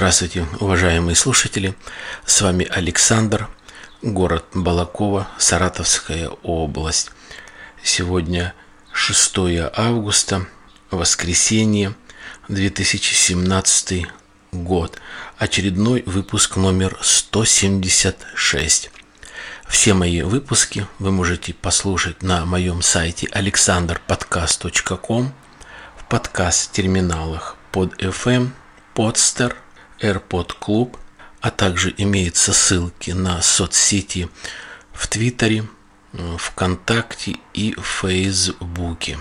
Здравствуйте, уважаемые слушатели. С вами Александр, город Балакова, Саратовская область. Сегодня 6 августа, воскресенье, 2017 год. Очередной выпуск номер 176. Все мои выпуски вы можете послушать на моем сайте alexanderpodcast.com в подкаст-терминалах под FM, Podster, AirPod Club, а также имеются ссылки на соцсети в Твиттере, ВКонтакте и Фейсбуке.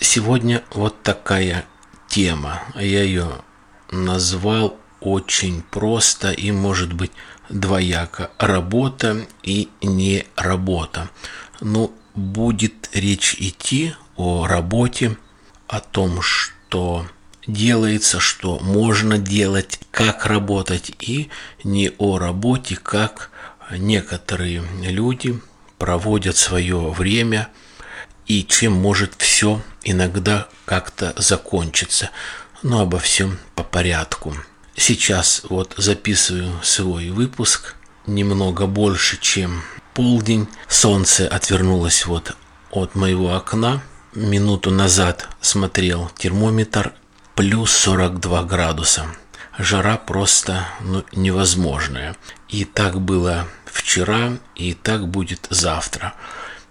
Сегодня вот такая тема. Я ее назвал очень просто и может быть двояко. Работа и не работа. Ну, будет речь идти о работе, о том, что делается, что можно делать, как работать, и не о работе, как некоторые люди проводят свое время и чем может все иногда как-то закончиться. Но обо всем по порядку. Сейчас вот записываю свой выпуск немного больше, чем полдень. Солнце отвернулось вот от моего окна. Минуту назад смотрел термометр плюс 42 градуса. Жара просто ну, невозможная. И так было вчера, и так будет завтра.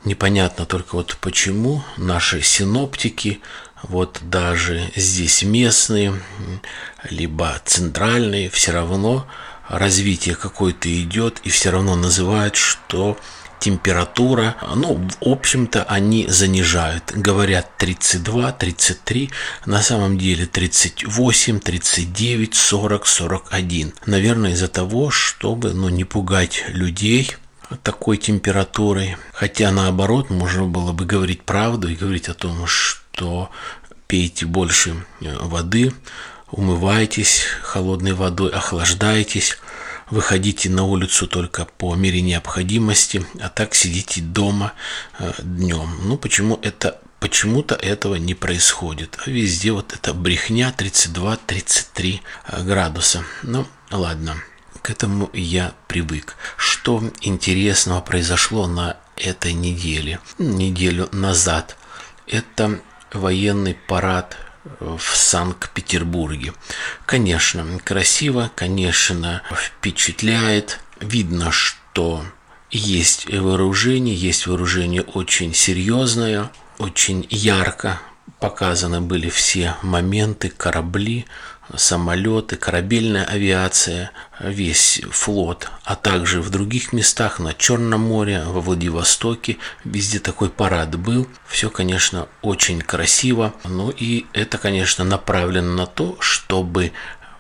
Непонятно только вот почему наши синоптики, вот даже здесь местные, либо центральные, все равно развитие какое-то идет, и все равно называют, что температура, ну, в общем-то, они занижают. Говорят 32, 33, на самом деле 38, 39, 40, 41. Наверное, из-за того, чтобы, ну, не пугать людей такой температурой. Хотя, наоборот, можно было бы говорить правду и говорить о том, что пейте больше э, воды, умывайтесь холодной водой, охлаждайтесь, выходите на улицу только по мере необходимости, а так сидите дома э, днем. Ну, почему это почему-то этого не происходит. А везде вот эта брехня 32-33 э, градуса. Ну, ладно, к этому я привык. Что интересного произошло на этой неделе? Неделю назад. Это военный парад в Санкт-Петербурге. Конечно, красиво, конечно, впечатляет. Видно, что есть вооружение, есть вооружение очень серьезное, очень ярко показаны были все моменты, корабли, самолеты, корабельная авиация, весь флот, а также в других местах, на Черном море, во Владивостоке, везде такой парад был. Все, конечно, очень красиво, ну и это, конечно, направлено на то, чтобы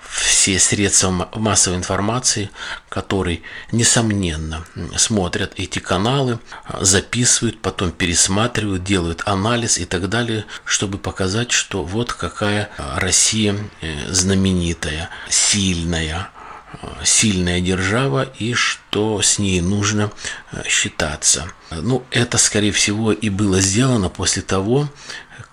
все средства массовой информации, которые, несомненно, смотрят эти каналы, записывают, потом пересматривают, делают анализ и так далее, чтобы показать, что вот какая Россия э, знаменитая, сильная, сильная держава и что с ней нужно э, считаться. Ну, это, скорее всего, и было сделано после того,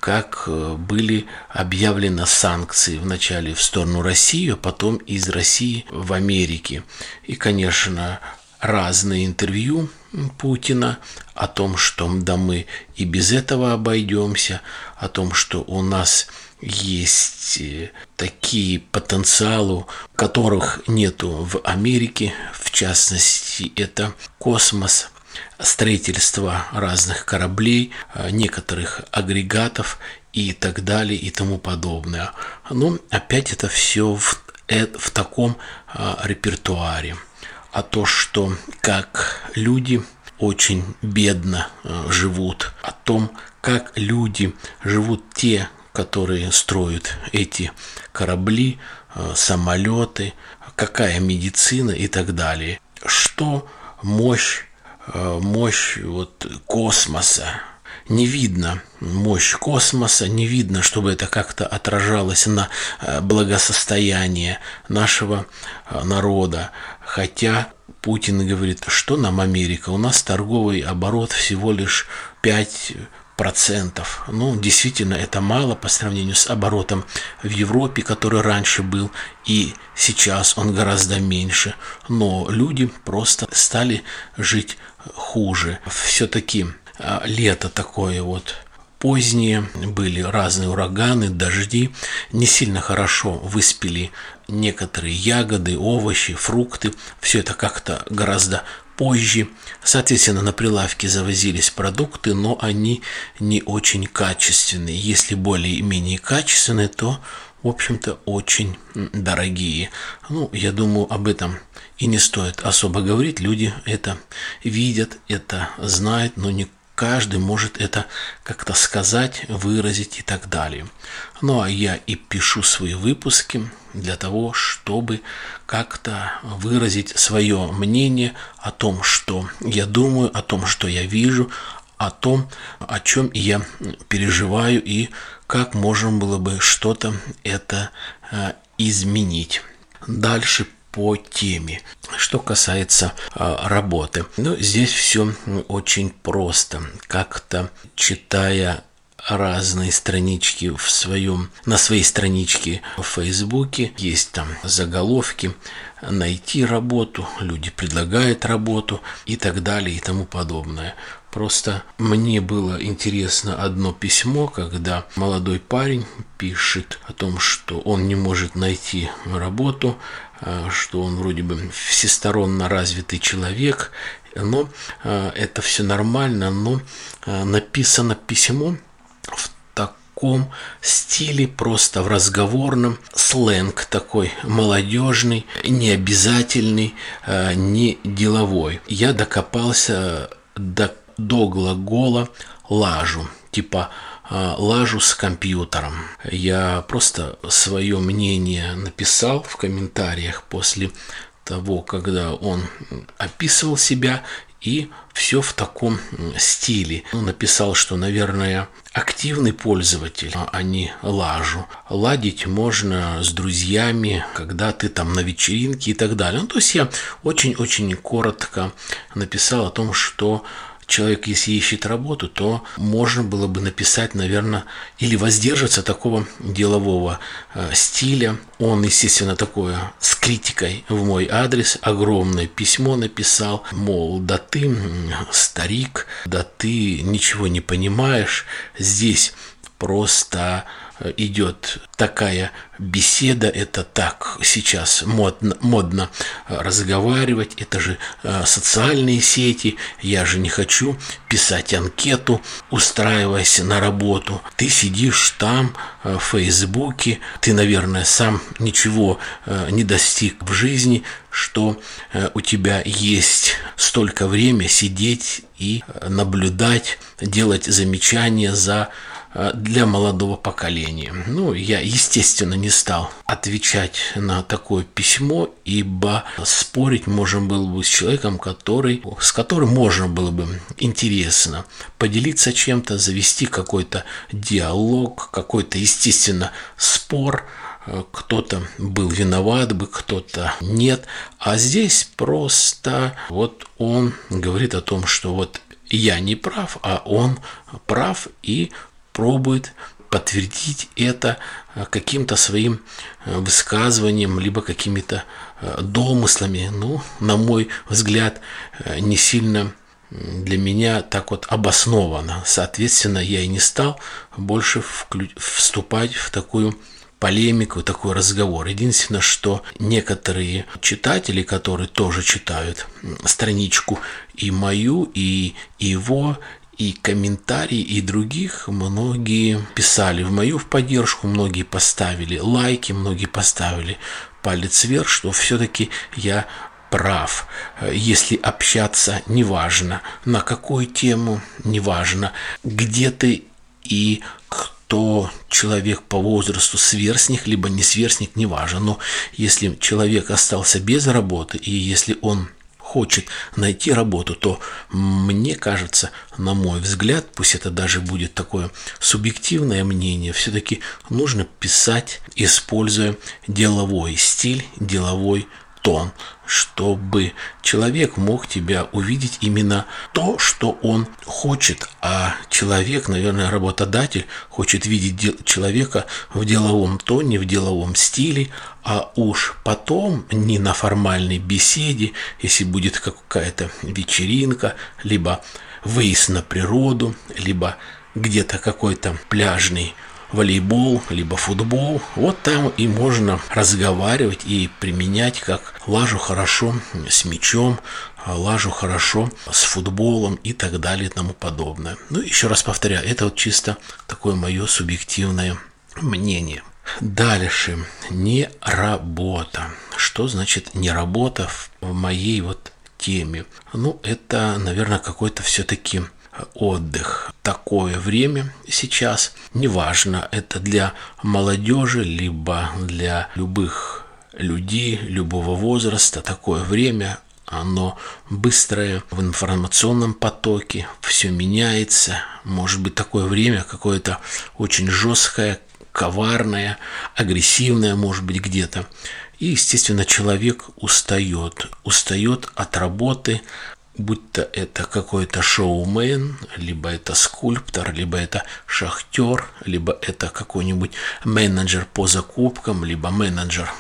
как э, были объявлены санкции вначале в сторону России, а потом из России в Америке. И, конечно, разные интервью Путина о том, что да мы и без этого обойдемся, о том, что у нас есть э, такие потенциалы, которых нету в Америке, в частности, это космос, строительство разных кораблей, э, некоторых агрегатов и так далее и тому подобное. Но опять это все в, э, в таком репертуаре. А то, что как люди очень бедно живут, о том, как люди живут те, которые строят эти корабли, самолеты, какая медицина и так далее. Что мощь Э, мощь вот космоса. Не видно мощь космоса, не видно, чтобы это как-то отражалось на э, благосостояние нашего э, народа. Хотя Путин говорит, что нам Америка, у нас торговый оборот всего лишь 5 процентов. Ну, действительно, это мало по сравнению с оборотом в Европе, который раньше был, и сейчас он гораздо меньше. Но люди просто стали жить хуже. Все-таки а, лето такое вот поздние, были разные ураганы, дожди, не сильно хорошо выспели некоторые ягоды, овощи, фрукты. Все это как-то гораздо позже. Соответственно, на прилавке завозились продукты, но они не очень качественные. Если более-менее качественные, то, в общем-то, очень дорогие. Ну, я думаю, об этом и не стоит особо говорить. Люди это видят, это знают, но не каждый может это как-то сказать, выразить и так далее. Ну а я и пишу свои выпуски для того, чтобы как-то выразить свое мнение о том, что я думаю, о том, что я вижу, о том, о чем я переживаю и как можно было бы что-то это э, изменить. Дальше по теме. Что касается э, работы, ну, здесь все очень просто. Как-то читая разные странички в своем, на своей страничке в Фейсбуке. Есть там заголовки «Найти работу», люди предлагают работу и так далее и тому подобное. Просто мне было интересно одно письмо, когда молодой парень пишет о том, что он не может найти работу, а, что он вроде бы всесторонне развитый человек, но а, это все нормально, но а, написано письмо в таком стиле, просто в разговорном, сленг такой молодежный, не обязательный, не деловой. Я докопался до, до глагола лажу, типа а, лажу с компьютером. Я просто свое мнение написал в комментариях после того, когда он описывал себя и все в таком стиле. Он написал, что, наверное, активный пользователь, а не лажу. Ладить можно с друзьями, когда ты там на вечеринке и так далее. Ну, то есть я очень-очень коротко написал о том, что человек, если ищет работу, то можно было бы написать, наверное, или воздержаться такого делового э, стиля. Он, естественно, такое с критикой в мой адрес огромное письмо написал, мол, да ты старик, да ты ничего не понимаешь, здесь просто идет такая беседа, это так сейчас модно, модно разговаривать, это же э, социальные сети, я же не хочу писать анкету, устраиваясь на работу. Ты сидишь там э, в Фейсбуке, ты, наверное, сам ничего э, не достиг в жизни, что у тебя есть столько времени сидеть и наблюдать, делать замечания за Э, для молодого поколения. Ну, я, естественно, не стал отвечать на такое письмо, ибо спорить можно было бы с человеком, который, с которым можно было бы интересно поделиться чем-то, завести какой-то диалог, какой-то, естественно, спор, э, кто-то был виноват бы, кто-то нет. А здесь просто вот он говорит о том, что вот я не прав, а он прав, и пробует подтвердить это э, каким-то своим э, высказыванием, либо какими-то э, домыслами. Ну, на мой взгляд, не сильно для меня так вот обосновано. Соответственно, я и не стал больше вступать в такую полемику, такой разговор. Единственное, что некоторые читатели, которые тоже читают страничку и мою, и его, и комментарии, и других многие писали в мою в поддержку, многие поставили лайки, многие поставили палец вверх, что все-таки я прав. Если общаться, неважно, на какую тему, неважно, где ты и кто человек по возрасту сверстник, либо не сверстник, неважно. Но если человек остался без работы, и если он хочет найти работу, то мне кажется, на мой взгляд, пусть это даже будет такое субъективное мнение, все-таки нужно писать, используя деловой стиль, деловой тон, чтобы человек мог тебя увидеть именно то, что он хочет. А человек, наверное, работодатель хочет видеть человека в деловом тоне, в деловом стиле, а уж потом не на формальной беседе, если будет какая-то вечеринка, либо выезд на природу, либо где-то какой-то пляжный волейбол, либо футбол. Вот там и можно разговаривать и применять, как лажу хорошо с мячом, лажу хорошо с футболом и так далее и тому подобное. Ну, еще раз повторяю, это вот чисто такое мое субъективное мнение. Дальше. Не работа. Что значит не работа в моей вот теме? Ну, это, наверное, какой-то все-таки отдых. Такое время сейчас, неважно, это для молодежи, либо для любых людей, любого возраста, такое время, оно быстрое в информационном потоке, все меняется. Может быть такое время какое-то очень жесткое, коварное, агрессивное, может быть где-то. И, естественно, человек устает, устает от работы, будь то это какой-то шоумен, либо это скульптор, либо это шахтер, либо это какой-нибудь менеджер по закупкам, либо менеджер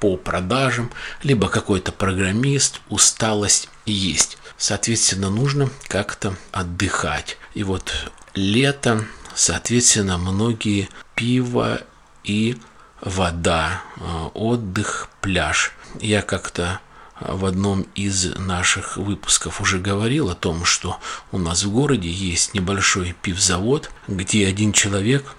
по продажам, либо какой-то программист, усталость есть. Соответственно, нужно как-то отдыхать. И вот лето, соответственно, многие пиво и вода, э, отдых, пляж. Я как-то в одном из наших выпусков уже говорил о том, что у нас в городе есть небольшой пивзавод, где один человек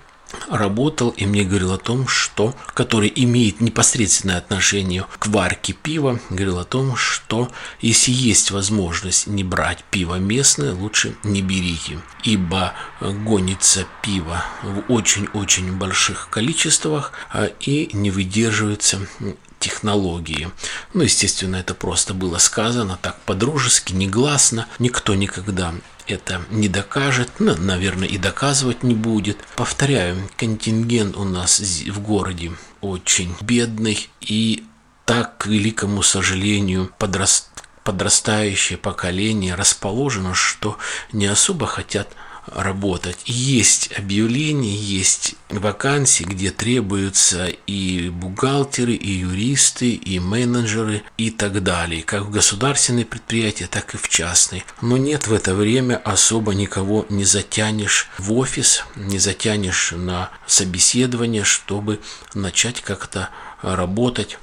работал и мне говорил о том, что, который имеет непосредственное отношение к варке пива, говорил о том, что если есть возможность не брать пиво местное, лучше не берите, ибо гонится пиво в очень-очень больших количествах а, и не выдерживается технологии. Ну, естественно, это просто было сказано так по-дружески, негласно. Никто никогда это не докажет, ну, наверное, и доказывать не будет. Повторяю, контингент у нас в городе очень бедный и так, к великому сожалению, подраст подрастающее поколение расположено, что не особо хотят работать. Есть объявления, есть вакансии, где требуются и бухгалтеры, и юристы, и менеджеры и так далее, как в государственные предприятия, так и в частные. Но нет в это время особо никого не затянешь в офис, не затянешь на собеседование, чтобы начать как-то работать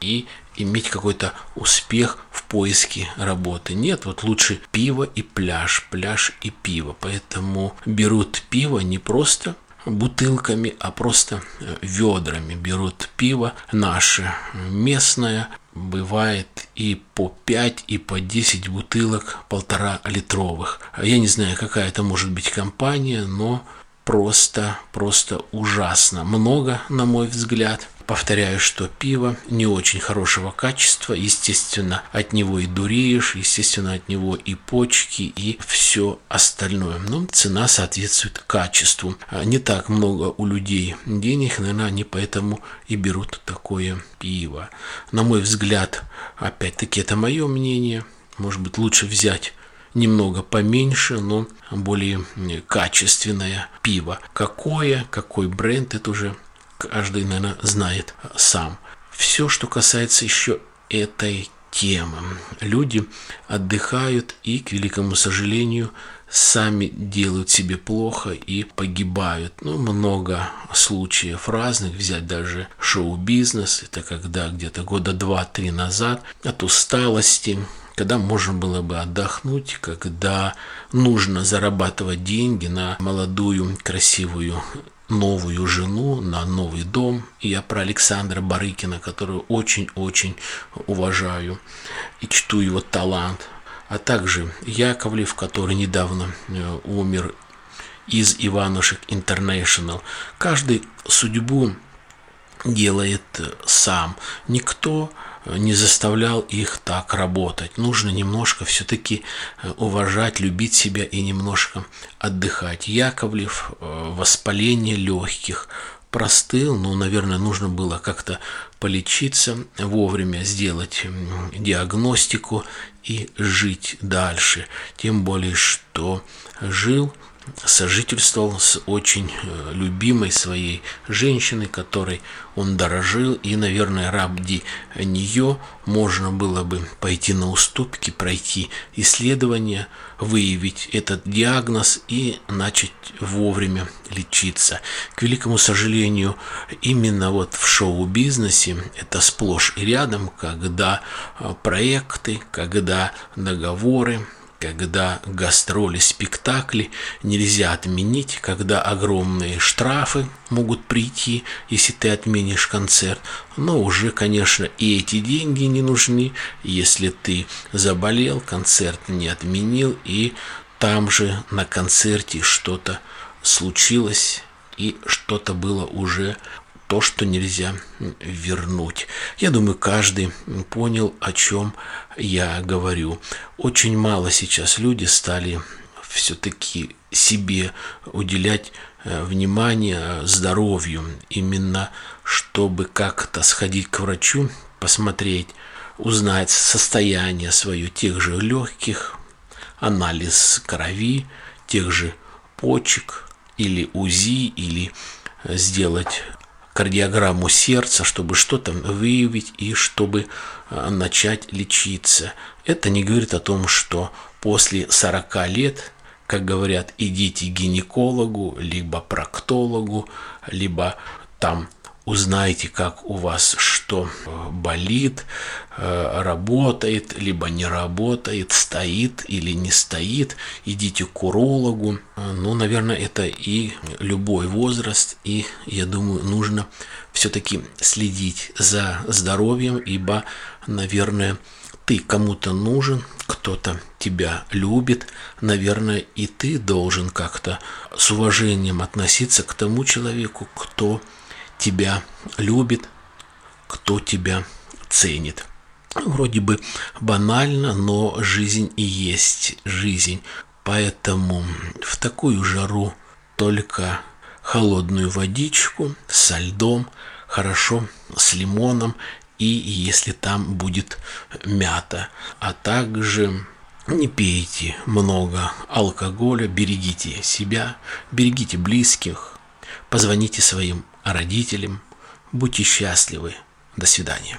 и иметь какой-то успех в поиске работы. Нет, вот лучше пиво и пляж, пляж и пиво. Поэтому берут пиво не просто бутылками, а просто э, ведрами берут пиво наше, местное, бывает и по 5, и по 10 бутылок полтора литровых. Я не знаю, какая это может быть компания, но просто, просто ужасно много, на мой взгляд. Повторяю, что пиво не очень хорошего качества, естественно, от него и дуреешь, естественно, от него и почки, и все остальное. Но цена соответствует качеству. А не так много у людей денег, наверное, они поэтому и берут такое пиво. На мой взгляд, опять-таки, это мое мнение, может быть, лучше взять немного поменьше, но более качественное пиво. Какое, какой бренд, это уже каждый, наверное, знает сам. Все, что касается еще этой темы. Люди отдыхают и, к великому сожалению, сами делают себе плохо и погибают. Ну, много случаев разных. Взять даже шоу-бизнес. Это когда где-то года два-три назад от усталости, когда можно было бы отдохнуть, когда нужно зарабатывать деньги на молодую, красивую новую жену, на новый дом. И я про Александра Барыкина, которую очень-очень уважаю и чту его талант. А также Яковлев, который недавно э, умер из Иванушек Интернешнл. Каждый судьбу делает э, сам. Никто не заставлял их так работать. Нужно немножко все-таки э, уважать, любить себя и немножко отдыхать. Яковлев, э, воспаление легких, простыл, но, наверное, нужно было как-то полечиться, вовремя сделать диагностику и жить дальше. Тем более, что жил сожительствовал с очень э, любимой своей женщиной, которой он дорожил, и, наверное, ради нее можно было бы пойти на уступки, пройти исследования, выявить этот диагноз и начать вовремя лечиться. К великому сожалению, именно вот в шоу-бизнесе это сплошь и рядом, когда э, проекты, когда договоры, когда гастроли, спектакли нельзя отменить, когда огромные штрафы могут прийти, если ты отменишь концерт. Но уже, конечно, и эти деньги не нужны, если ты заболел, концерт не отменил, и там же на концерте что-то случилось, и что-то было уже то, что нельзя вернуть. Я думаю, каждый понял, о чем я говорю. Очень мало сейчас люди стали все-таки себе уделять э, внимание здоровью, именно чтобы как-то сходить к врачу, посмотреть, узнать состояние свое тех же легких, анализ крови, тех же почек или УЗИ, или сделать кардиограмму сердца, чтобы что-то выявить и чтобы а, начать лечиться. Это не говорит о том, что после 40 лет, как говорят, идите к гинекологу, либо проктологу, либо там узнайте, как у вас что э, болит, э, работает, либо не работает, стоит или не стоит, идите к урологу. Ну, наверное, это и любой возраст, и я думаю, нужно все-таки следить за здоровьем, ибо, наверное, ты кому-то нужен, кто-то тебя любит, наверное, и ты должен как-то с уважением относиться к тому человеку, кто тебя любит, кто тебя ценит. Вроде бы банально, но жизнь и есть жизнь. Поэтому в такую жару только холодную водичку со льдом, хорошо с лимоном и если там будет мята. А также не пейте много алкоголя, берегите себя, берегите близких, позвоните своим родителям. Будьте счастливы. До свидания.